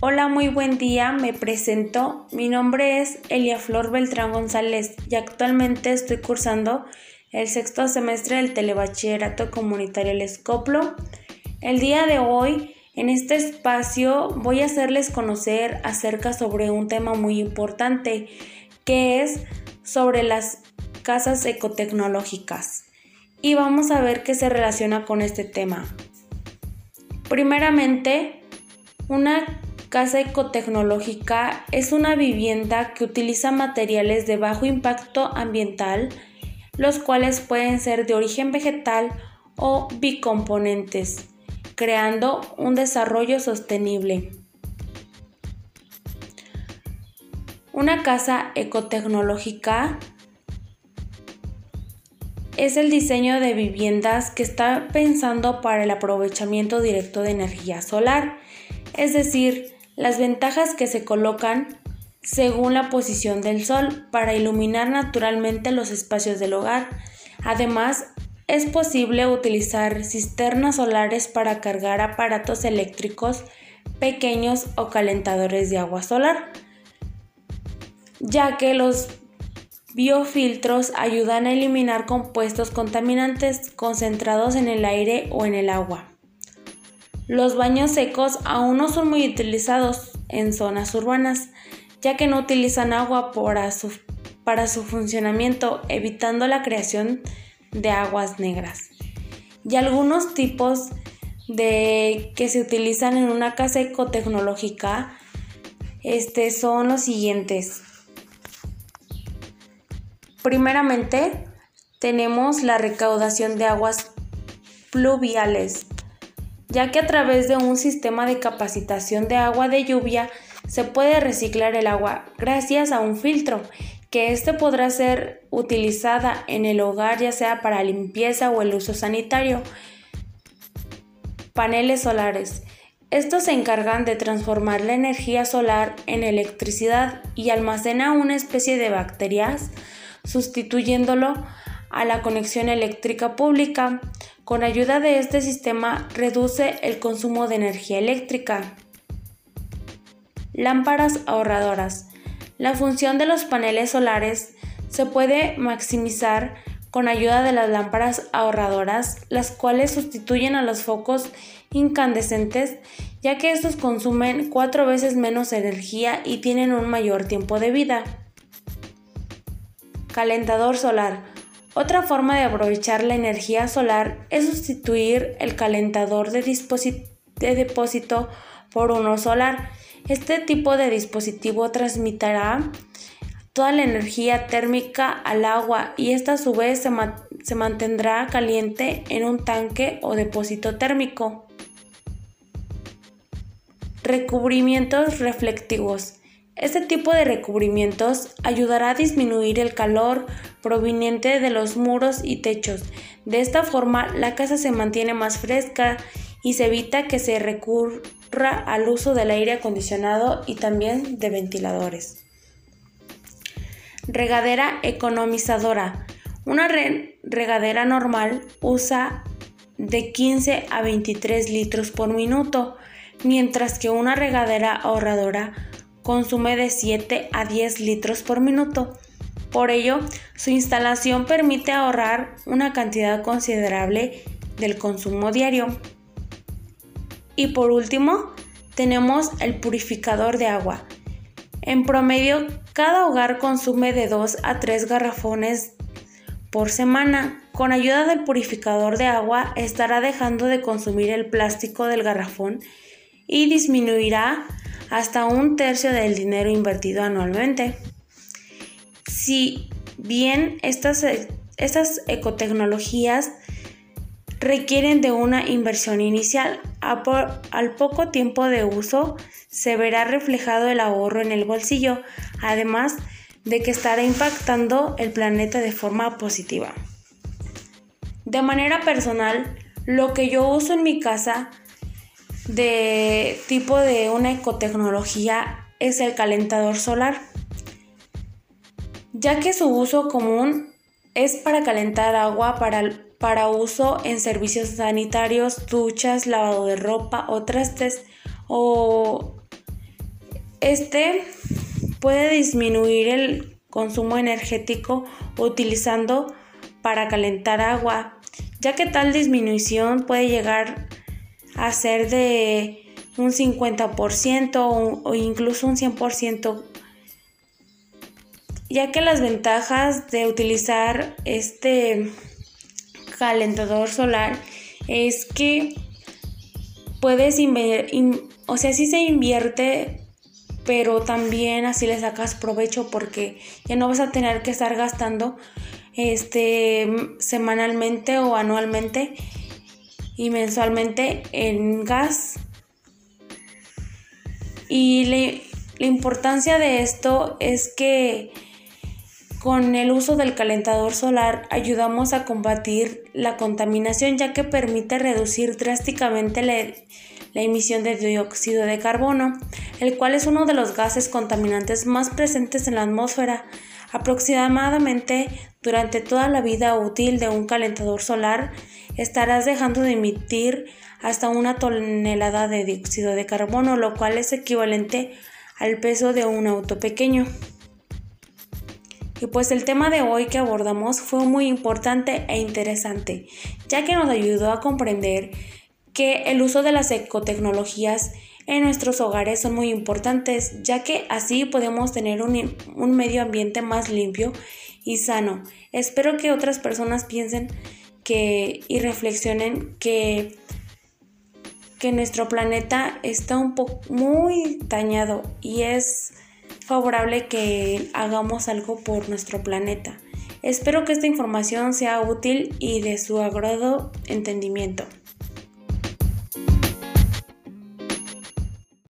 Hola, muy buen día, me presento. Mi nombre es Elia Flor Beltrán González y actualmente estoy cursando el sexto semestre del Telebachillerato Comunitario El Escoplo. El día de hoy, en este espacio, voy a hacerles conocer acerca sobre un tema muy importante, que es sobre las casas ecotecnológicas. Y vamos a ver qué se relaciona con este tema. Primeramente, una casa ecotecnológica es una vivienda que utiliza materiales de bajo impacto ambiental, los cuales pueden ser de origen vegetal o bicomponentes, creando un desarrollo sostenible. Una casa ecotecnológica es el diseño de viviendas que está pensando para el aprovechamiento directo de energía solar, es decir, las ventajas que se colocan según la posición del sol para iluminar naturalmente los espacios del hogar. Además, es posible utilizar cisternas solares para cargar aparatos eléctricos pequeños o calentadores de agua solar, ya que los biofiltros ayudan a eliminar compuestos contaminantes concentrados en el aire o en el agua. Los baños secos aún no son muy utilizados en zonas urbanas, ya que no utilizan agua para su, funcionamiento, evitando la creación de aguas negras. Y algunos tipos de que se utilizan en una casa ecotecnológica este, son los siguientes. Primeramente, tenemos la recaudación de aguas pluviales ya que a través de un sistema de capacitación de agua de lluvia se puede reciclar el agua gracias a un filtro que éste podrá ser utilizada en el hogar ya sea para limpieza o el uso sanitario. Paneles solares. Estos se encargan de transformar la energía solar en electricidad y almacena una especie de bacterias, sustituyéndolo a la conexión eléctrica pública. Con ayuda de este sistema reduce el consumo de energía eléctrica. Lámparas ahorradoras. La función de los paneles solares se puede maximizar con ayuda de las lámparas ahorradoras, las cuales sustituyen a los focos incandescentes, ya que estos consumen cuatro veces menos energía y tienen un mayor tiempo de vida. Calentador solar. Otra forma de aprovechar la energía solar es sustituir el calentador de, depósito por uno solar. Este tipo de dispositivo transmitirá toda la energía térmica al agua y esta a su vez se, se mantendrá caliente en un tanque o depósito térmico. Recubrimientos reflectivos. Este tipo de recubrimientos ayudará a disminuir el calor proveniente de los muros y techos. De esta forma, la casa se mantiene más fresca y se evita que se recurra al uso del aire acondicionado y también de ventiladores. Regadera economizadora. Una regadera normal usa de 15 a 23 litros por minuto, mientras que una regadera ahorradora consume de 7 a 10 litros por minuto. Por ello, su instalación permite ahorrar una cantidad considerable del consumo diario. Y por último, tenemos el purificador de agua. En promedio, cada hogar consume de 2 a 3 garrafones por semana. Con ayuda del purificador de agua estará dejando de consumir el plástico del garrafón y disminuirá hasta un tercio del dinero invertido anualmente. Si bien estas, estas ecotecnologías requieren de una inversión inicial, al poco tiempo de uso se verá reflejado el ahorro en el bolsillo, además de que estará impactando el planeta de forma positiva. De manera personal, lo que yo uso en mi casa de tipo de una ecotecnología es el calentador solar, ya que su uso común es para calentar agua para, para uso en servicios sanitarios, duchas, lavado de ropa o trastes o Este puede disminuir el consumo energético utilizando para calentar agua, ya que tal disminución puede llegar a ser de un 50% o, incluso un 100%, ya que las ventajas de utilizar este calentador solar es que puedes o sea, sí se invierte, pero también así le sacas provecho porque ya no vas a tener que estar gastando este semanalmente o anualmente y mensualmente en gas. Y la importancia de esto es que con el uso del calentador solar ayudamos a combatir la contaminación ya que permite reducir drásticamente la, emisión de dióxido de carbono, el cual es uno de los gases contaminantes más presentes en la atmósfera. Aproximadamente durante toda la vida útil de un calentador solar estarás dejando de emitir hasta una tonelada de dióxido de carbono, lo cual es equivalente al peso de un auto pequeño. Y pues el tema de hoy que abordamos fue muy importante e interesante, ya que nos ayudó a comprender que el uso de las ecotecnologías en nuestros hogares son muy importantes, ya que así podemos tener un, un medio ambiente más limpio y sano. Espero que otras personas piensen que y reflexionen que que nuestro planeta está un poco muy dañado y es favorable que hagamos algo por nuestro planeta. Espero que esta información sea útil y de su agrado entendimiento.